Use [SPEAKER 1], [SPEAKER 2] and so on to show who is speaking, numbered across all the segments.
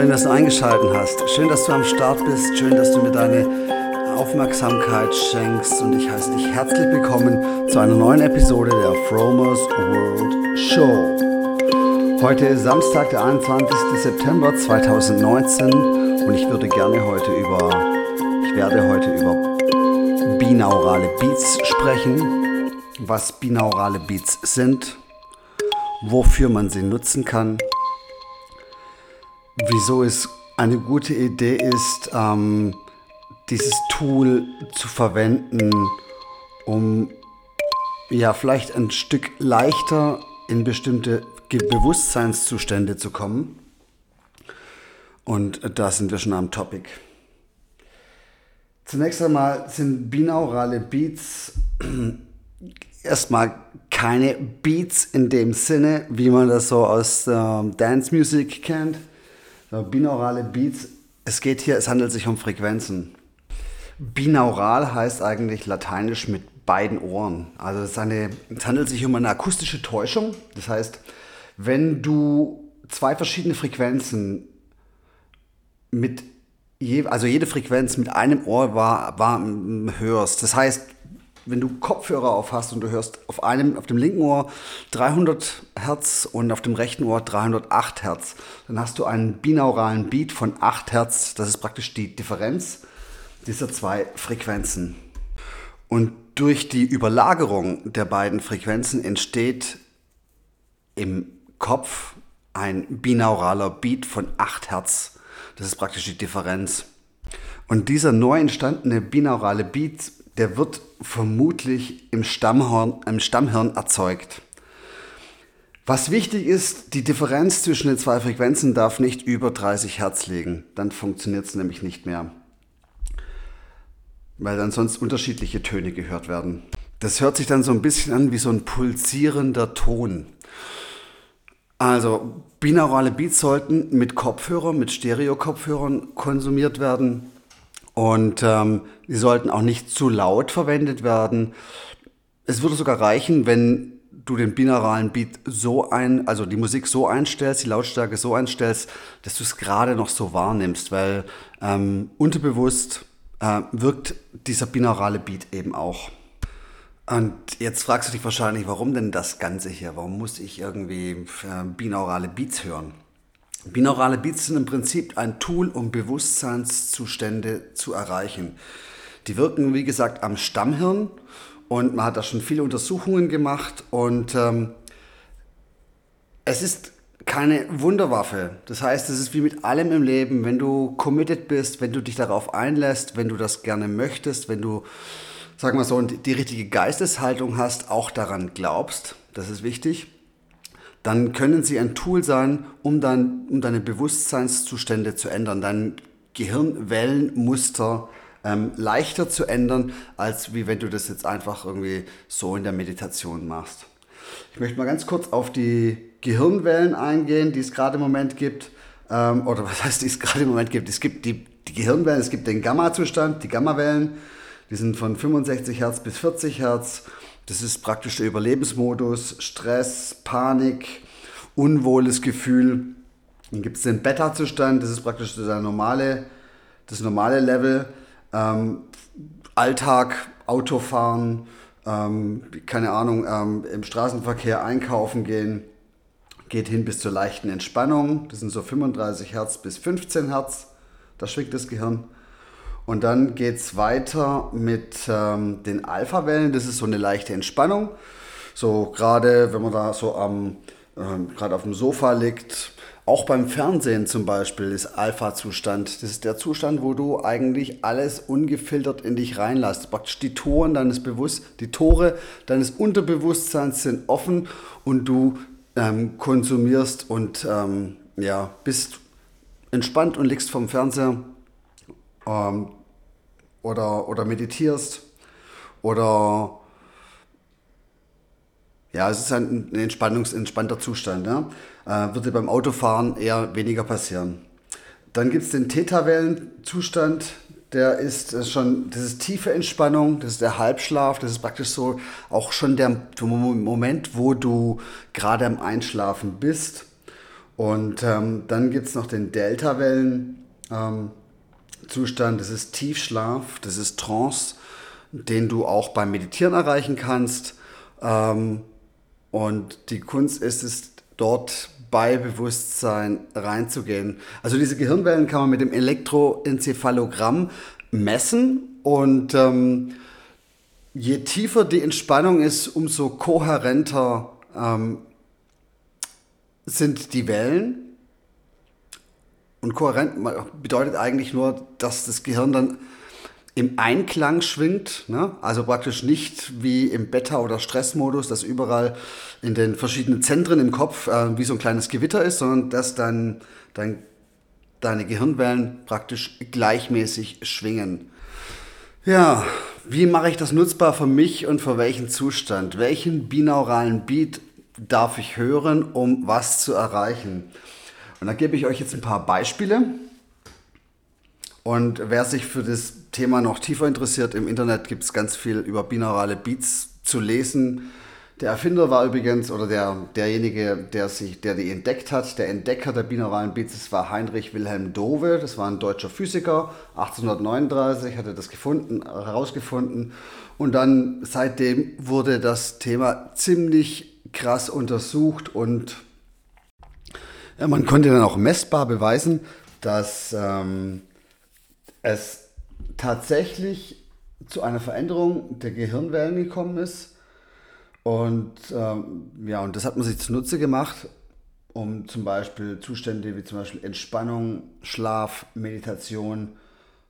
[SPEAKER 1] Schön, dass du eingeschaltet hast. Schön, dass du am Start bist. Schön, dass du mir deine Aufmerksamkeit schenkst. Und ich heiße dich herzlich willkommen zu einer neuen Episode der Fromers World Show. Heute ist Samstag, der 21. September 2019 und ich würde gerne heute über, ich werde heute über binaurale Beats sprechen, was binaurale Beats sind, wofür man sie nutzen kann wieso es eine gute Idee ist, ähm, dieses Tool zu verwenden, um ja vielleicht ein Stück leichter in bestimmte Bewusstseinszustände zu kommen. Und da sind wir schon am Topic. Zunächst einmal sind binaurale Beats erstmal keine Beats in dem Sinne, wie man das so aus ähm, Dance Music kennt, Binaurale Beats, es geht hier, es handelt sich um Frequenzen. Binaural heißt eigentlich lateinisch mit beiden Ohren. Also es, eine, es handelt sich um eine akustische Täuschung. Das heißt, wenn du zwei verschiedene Frequenzen mit je, also jede Frequenz mit einem Ohr war, war, hörst. Das heißt, wenn du Kopfhörer auf hast und du hörst auf einem, auf dem linken Ohr 300 Hertz und auf dem rechten Ohr 308 Hertz, dann hast du einen binauralen Beat von 8 Hertz. Das ist praktisch die Differenz dieser zwei Frequenzen. Und durch die Überlagerung der beiden Frequenzen entsteht im Kopf ein binauraler Beat von 8 Hertz. Das ist praktisch die Differenz. Und dieser neu entstandene binaurale Beat der wird vermutlich im Stammhirn, im Stammhirn erzeugt. Was wichtig ist, die Differenz zwischen den zwei Frequenzen darf nicht über 30 Hertz liegen. Dann funktioniert es nämlich nicht mehr. Weil dann sonst unterschiedliche Töne gehört werden. Das hört sich dann so ein bisschen an wie so ein pulsierender Ton. Also binaurale Beats sollten mit Kopfhörern, mit Stereo-Kopfhörern konsumiert werden. Und ähm, sie sollten auch nicht zu laut verwendet werden. Es würde sogar reichen, wenn du den binauralen Beat so ein, also die Musik so einstellst, die Lautstärke so einstellst, dass du es gerade noch so wahrnimmst, weil ähm, unterbewusst äh, wirkt dieser binaurale Beat eben auch. Und jetzt fragst du dich wahrscheinlich, warum denn das Ganze hier? Warum muss ich irgendwie äh, binaurale Beats hören? Binaurale Beats sind im Prinzip ein Tool, um Bewusstseinszustände zu erreichen. Die wirken, wie gesagt, am Stammhirn und man hat da schon viele Untersuchungen gemacht und ähm, es ist keine Wunderwaffe. Das heißt, es ist wie mit allem im Leben, wenn du committed bist, wenn du dich darauf einlässt, wenn du das gerne möchtest, wenn du, sagen wir so, die richtige Geisteshaltung hast, auch daran glaubst, das ist wichtig dann können sie ein Tool sein, um, dann, um deine Bewusstseinszustände zu ändern, dein Gehirnwellenmuster ähm, leichter zu ändern, als wie wenn du das jetzt einfach irgendwie so in der Meditation machst. Ich möchte mal ganz kurz auf die Gehirnwellen eingehen, die es gerade im Moment gibt. Ähm, oder was heißt, die es gerade im Moment gibt? Es gibt die, die Gehirnwellen, es gibt den Gamma-Zustand, die Gammawellen, die sind von 65 Hertz bis 40 Hertz. Das ist praktisch der Überlebensmodus, Stress, Panik, unwohles Gefühl. Dann gibt es den Beta-Zustand, das ist praktisch der normale, das normale Level. Ähm, Alltag, Autofahren, ähm, keine Ahnung, ähm, im Straßenverkehr einkaufen gehen, geht hin bis zur leichten Entspannung. Das sind so 35 Hertz bis 15 Hertz. Da schwingt das Gehirn. Und dann geht es weiter mit ähm, den Alpha-Wellen. Das ist so eine leichte Entspannung. So gerade, wenn man da so am, ähm, gerade auf dem Sofa liegt, auch beim Fernsehen zum Beispiel ist Alpha-Zustand. Das ist der Zustand, wo du eigentlich alles ungefiltert in dich reinlässt. Praktisch die Toren deines Bewusst, die Tore deines Unterbewusstseins sind offen und du ähm, konsumierst und ähm, ja, bist entspannt und liegst vom Fernseher ähm, oder, oder meditierst oder ja, es ist ein, Entspannungs, entspannter Zustand. Ja? Äh, würde beim Autofahren eher weniger passieren. Dann gibt es den Theta-Wellen-Zustand, der ist ist schon, das ist tiefe Entspannung, das ist der Halbschlaf, das ist praktisch so auch schon der Moment, wo du gerade am Einschlafen bist. Und ähm, dann gibt es noch den Delta-Wellen-Zustand. Ähm, das ist Tiefschlaf, das ist Trance, den du auch beim Meditieren erreichen kannst. Ähm, und die Kunst ist es, dort bei Bewusstsein reinzugehen. Also diese Gehirnwellen kann man mit dem Elektroenzephalogramm messen und ähm, je tiefer die Entspannung ist, umso kohärenter ähm, sind die Wellen. Und kohärent bedeutet eigentlich nur, dass das Gehirn dann im Einklang schwingt, ne? also praktisch nicht wie im Beta- oder Stressmodus, dass überall in den verschiedenen Zentren im Kopf äh, wie so ein kleines Gewitter ist, sondern dass dann dein, deine Gehirnwellen praktisch gleichmäßig schwingen. Ja, wie mache ich das nutzbar für mich und für welchen Zustand? Welchen binauralen Beat darf ich hören, um was zu erreichen? Und da gebe ich euch jetzt ein paar Beispiele. Und wer sich für das Thema noch tiefer interessiert, im Internet gibt es ganz viel über binaurale Beats zu lesen. Der Erfinder war übrigens, oder der, derjenige, der, sich, der die entdeckt hat, der Entdecker der binauralen Beats, das war Heinrich Wilhelm Dove, das war ein deutscher Physiker, 1839 hat er das gefunden, herausgefunden und dann seitdem wurde das Thema ziemlich krass untersucht und ja, man konnte dann auch messbar beweisen, dass ähm, es tatsächlich zu einer Veränderung der Gehirnwellen gekommen ist. Und ähm, ja, und das hat man sich zunutze gemacht, um zum Beispiel Zustände wie zum Beispiel Entspannung, Schlaf, Meditation,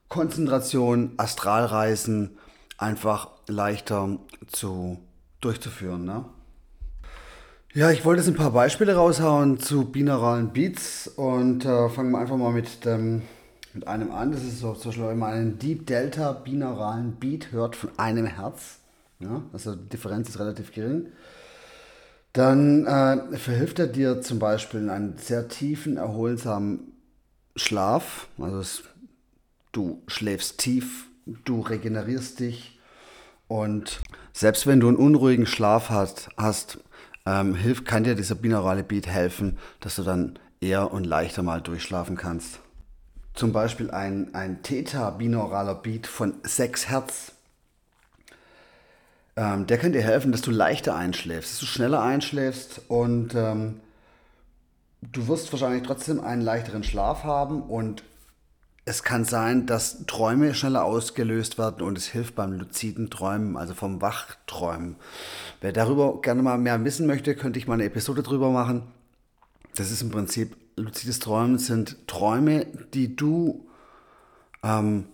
[SPEAKER 1] Konzentration, Astralreisen einfach leichter zu durchzuführen. Ne? Ja, ich wollte jetzt ein paar Beispiele raushauen zu binauralen Beats und äh, fangen wir einfach mal mit dem mit einem an. Das ist so, zum Beispiel, wenn man einen Deep Delta binauralen Beat hört von einem Herz, ja, also die Differenz ist relativ gering, dann äh, verhilft er dir zum Beispiel in einen sehr tiefen, erholsamen Schlaf. Also es, du schläfst tief, du regenerierst dich und selbst wenn du einen unruhigen Schlaf hast, hast ähm, hilft, kann dir dieser binaurale Beat helfen, dass du dann eher und leichter mal durchschlafen kannst zum Beispiel ein, ein Theta-binauraler Beat von 6 Hertz. Ähm, der kann dir helfen, dass du leichter einschläfst, dass du schneller einschläfst und ähm, du wirst wahrscheinlich trotzdem einen leichteren Schlaf haben und es kann sein, dass Träume schneller ausgelöst werden und es hilft beim luziden Träumen, also vom Wachträumen. Wer darüber gerne mal mehr wissen möchte, könnte ich mal eine Episode drüber machen. Das ist im Prinzip luzides Träumen sind Träume, die du, ähm,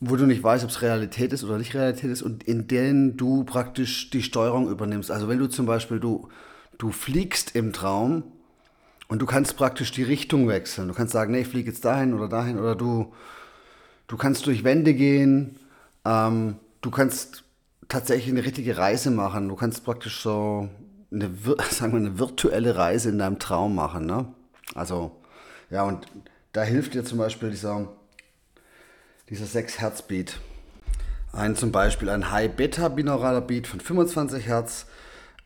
[SPEAKER 1] wo du nicht weißt, ob es Realität ist oder nicht Realität ist und in denen du praktisch die Steuerung übernimmst. Also wenn du zum Beispiel, du, du fliegst im Traum und du kannst praktisch die Richtung wechseln. Du kannst sagen, nee, ich fliege jetzt dahin oder dahin oder du, du kannst durch Wände gehen, ähm, du kannst tatsächlich eine richtige Reise machen. Du kannst praktisch so eine, sagen wir, eine virtuelle Reise in deinem Traum machen. Ne? Also, ja, und da hilft dir zum Beispiel dieser, dieser 6-Hertz-Beat. Ein zum Beispiel ein High-Beta-binauraler Beat von 25 Hertz,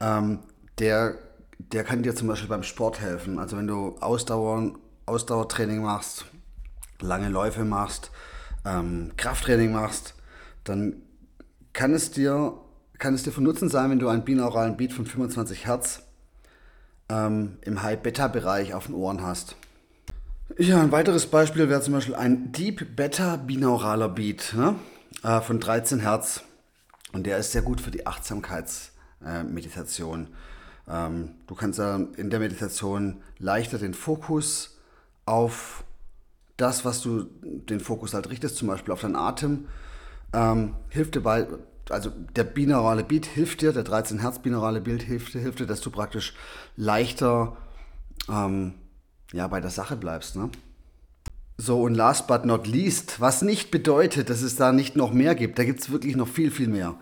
[SPEAKER 1] ähm, der, der kann dir zum Beispiel beim Sport helfen. Also wenn du Ausdauer, Ausdauertraining machst, lange Läufe machst, ähm, Krafttraining machst, dann kann es dir kann es dir von Nutzen sein, wenn du einen binauralen Beat von 25 Hertz ähm, im High-Beta-Bereich auf den Ohren hast. Ja, ein weiteres Beispiel wäre zum Beispiel ein Deep Beta binauraler Beat ne? äh, von 13 Hertz. Und der ist sehr gut für die Achtsamkeitsmeditation. Äh, ähm, du kannst äh, in der Meditation leichter den Fokus auf das, was du den Fokus halt richtest, zum Beispiel auf deinen Atem, ähm, hilft dir bei, also der binaurale Beat hilft dir, der 13 Hertz binaurale Beat hilft, hilft dir, dass du praktisch leichter ähm, ja, bei der Sache bleibst. Ne? So, und last but not least, was nicht bedeutet, dass es da nicht noch mehr gibt. Da gibt es wirklich noch viel, viel mehr.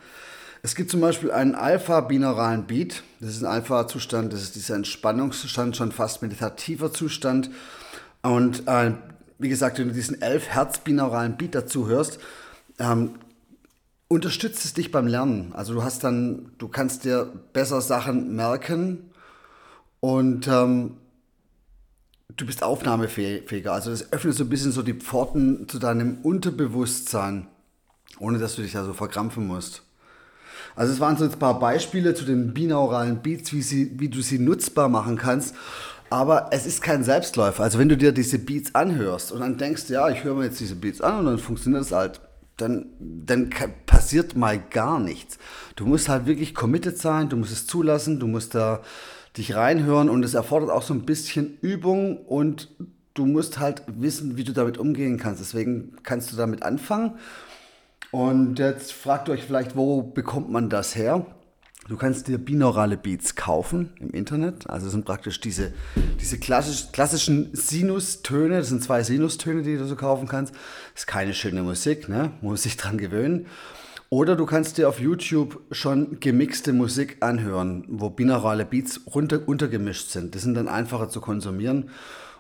[SPEAKER 1] Es gibt zum Beispiel einen alpha-binauralen Beat. Das ist ein Alpha-Zustand, das ist dieser Entspannungszustand, schon fast meditativer Zustand. Und äh, wie gesagt, wenn du diesen 11 Hertz binauralen Beat dazu hörst, ähm, unterstützt es dich beim Lernen. Also du hast dann, du kannst dir besser Sachen merken und ähm, du bist aufnahmefähiger. Also das öffnet so ein bisschen so die Pforten zu deinem Unterbewusstsein, ohne dass du dich da so verkrampfen musst. Also es waren so ein paar Beispiele zu den binauralen Beats, wie, sie, wie du sie nutzbar machen kannst. Aber es ist kein Selbstläufer. Also wenn du dir diese Beats anhörst und dann denkst, ja, ich höre mir jetzt diese Beats an und dann funktioniert es halt, dann, dann passiert mal gar nichts. Du musst halt wirklich committed sein, du musst es zulassen, du musst da dich reinhören und es erfordert auch so ein bisschen Übung und du musst halt wissen, wie du damit umgehen kannst. Deswegen kannst du damit anfangen. Und jetzt fragt euch vielleicht, wo bekommt man das her? Du kannst dir binaurale Beats kaufen im Internet. Also das sind praktisch diese, diese klassisch, klassischen Sinustöne. Das sind zwei Sinustöne, die du so kaufen kannst. Das ist keine schöne Musik, ne? muss sich dran gewöhnen. Oder du kannst dir auf YouTube schon gemixte Musik anhören, wo binaurale Beats runter, untergemischt sind. Das sind dann einfacher zu konsumieren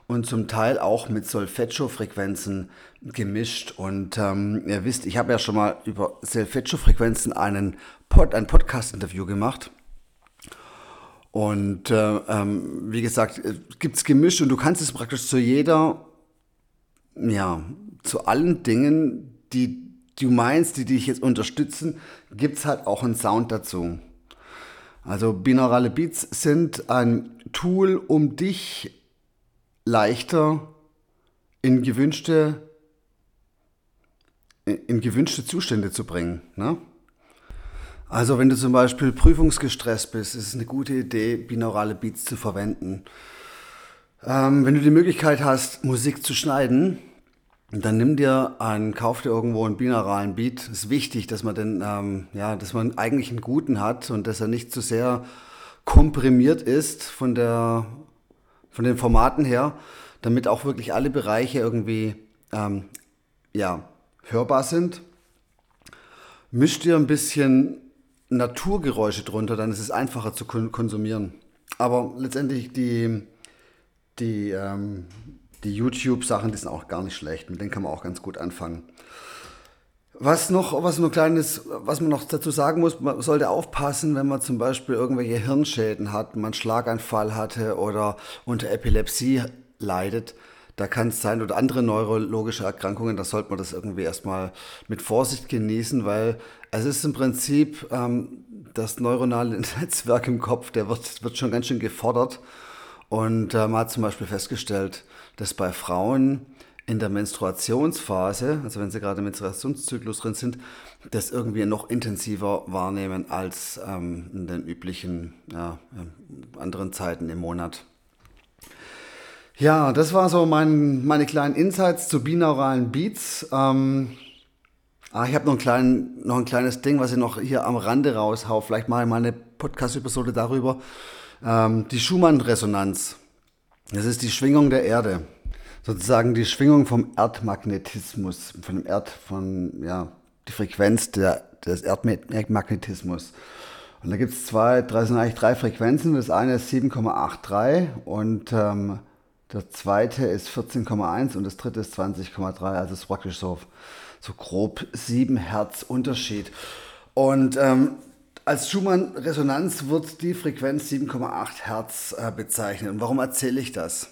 [SPEAKER 1] und zum Teil auch mit Solfeggio-Frequenzen gemischt. Und ähm, ihr wisst, ich habe ja schon mal über Solfeggio-Frequenzen einen Pod, ein Podcast-Interview gemacht. Und äh, ähm, wie gesagt, äh, gibt es gemischt und du kannst es praktisch zu jeder, ja, zu allen Dingen, die du meinst, die dich jetzt unterstützen, gibt es halt auch einen Sound dazu. Also binaurale Beats sind ein Tool, um dich leichter in gewünschte, in gewünschte Zustände zu bringen. Ne? Also wenn du zum Beispiel prüfungsgestresst bist, ist es eine gute Idee, binaurale Beats zu verwenden. Ähm, wenn du die Möglichkeit hast, Musik zu schneiden, dann nimm dir einen, kauf dir irgendwo einen binauralen Beat. Es ist wichtig, dass man den, ähm, ja, dass man eigentlich einen guten hat und dass er nicht zu sehr komprimiert ist von der, von den Formaten her, damit auch wirklich alle Bereiche irgendwie, ähm, ja, hörbar sind. Misch dir ein bisschen Naturgeräusche drunter, dann ist es einfacher zu konsumieren. Aber letztendlich die, die, ähm, die YouTube-Sachen, die sind auch gar nicht schlecht. Mit denen kann man auch ganz gut anfangen. Was noch, was nur kleines, was man noch dazu sagen muss, man sollte aufpassen, wenn man zum Beispiel irgendwelche Hirnschäden hat, man Schlaganfall hatte oder unter Epilepsie leidet, da kann es sein, oder andere neurologische Erkrankungen, da sollte man das irgendwie erstmal mit Vorsicht genießen, weil es ist im Prinzip ähm, das neuronale Netzwerk im Kopf, der wird, wird schon ganz schön gefordert. Und äh, man hat zum Beispiel festgestellt, dass bei Frauen in der Menstruationsphase, also wenn sie gerade im Menstruationszyklus drin sind, das irgendwie noch intensiver wahrnehmen als ähm, in den üblichen ja, anderen Zeiten im Monat. Ja, das war so mein, meine kleinen Insights zu binauralen Beats. Ähm, ah, ich habe noch, ein noch ein kleines Ding, was ich noch hier am Rande raushau. Vielleicht mache ich mal eine Podcast-Episode darüber. Ähm, die Schumann-Resonanz. Das ist die Schwingung der Erde. Sozusagen die Schwingung vom Erdmagnetismus, von dem Erd, von, ja, die Frequenz der, des Erdmagnetismus. Und da gibt es zwei, drei sind eigentlich drei Frequenzen. Das eine ist 7,83 und ähm, der zweite ist 14,1 und das dritte ist 20,3. Also es ist praktisch so, so grob 7 Hertz Unterschied. Und ähm, als Schumann-Resonanz wird die Frequenz 7,8 Hertz äh, bezeichnet. Und warum erzähle ich das?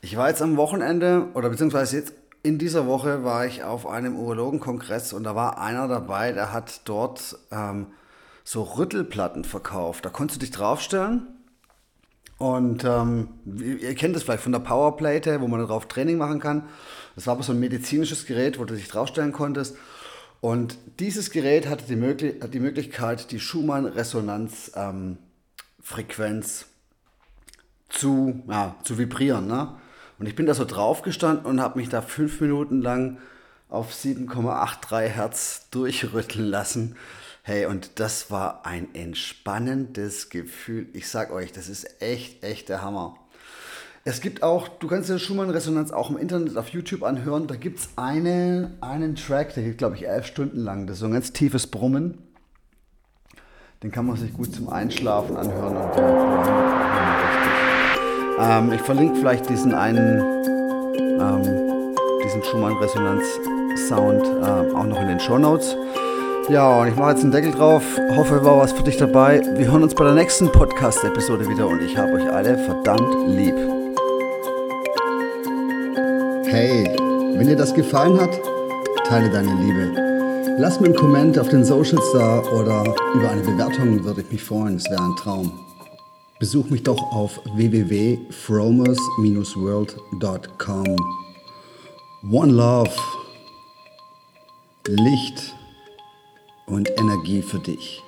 [SPEAKER 1] Ich war jetzt am Wochenende oder beziehungsweise jetzt in dieser Woche war ich auf einem Urologenkongress und da war einer dabei, der hat dort ähm, so Rüttelplatten verkauft. Da konntest du dich draufstellen und ähm, ihr kennt das vielleicht von der Powerplate, wo man darauf Training machen kann. Das war aber so ein medizinisches Gerät, wo du dich draufstellen konntest. Und dieses Gerät hatte die, Möglich hat die Möglichkeit, die Schumann-Resonanz-Frequenz ähm, zu, ja, zu vibrieren. Ne? Und ich bin da so draufgestanden und habe mich da fünf Minuten lang auf 7,83 Hertz durchrütteln lassen. Hey, und das war ein entspannendes Gefühl. Ich sag euch, das ist echt, echt der Hammer. Es gibt auch, du kannst dir Schumann-Resonanz auch im Internet auf YouTube anhören. Da gibt es eine, einen Track, der geht, glaube ich, elf Stunden lang. Das ist so ein ganz tiefes Brummen. Den kann man sich gut zum Einschlafen anhören und ähm, ich verlinke vielleicht diesen einen, ähm, diesen Schumann-Resonanz-Sound äh, auch noch in den Show Notes. Ja, und ich mache jetzt einen Deckel drauf. Hoffe, war was für dich dabei. Wir hören uns bei der nächsten Podcast-Episode wieder und ich habe euch alle verdammt lieb. Hey, wenn dir das gefallen hat, teile deine Liebe. Lass mir einen Kommentar auf den Socials da oder über eine Bewertung würde ich mich freuen. Es wäre ein Traum. Besuch mich doch auf www.fromers-world.com. One Love, Licht und Energie für dich.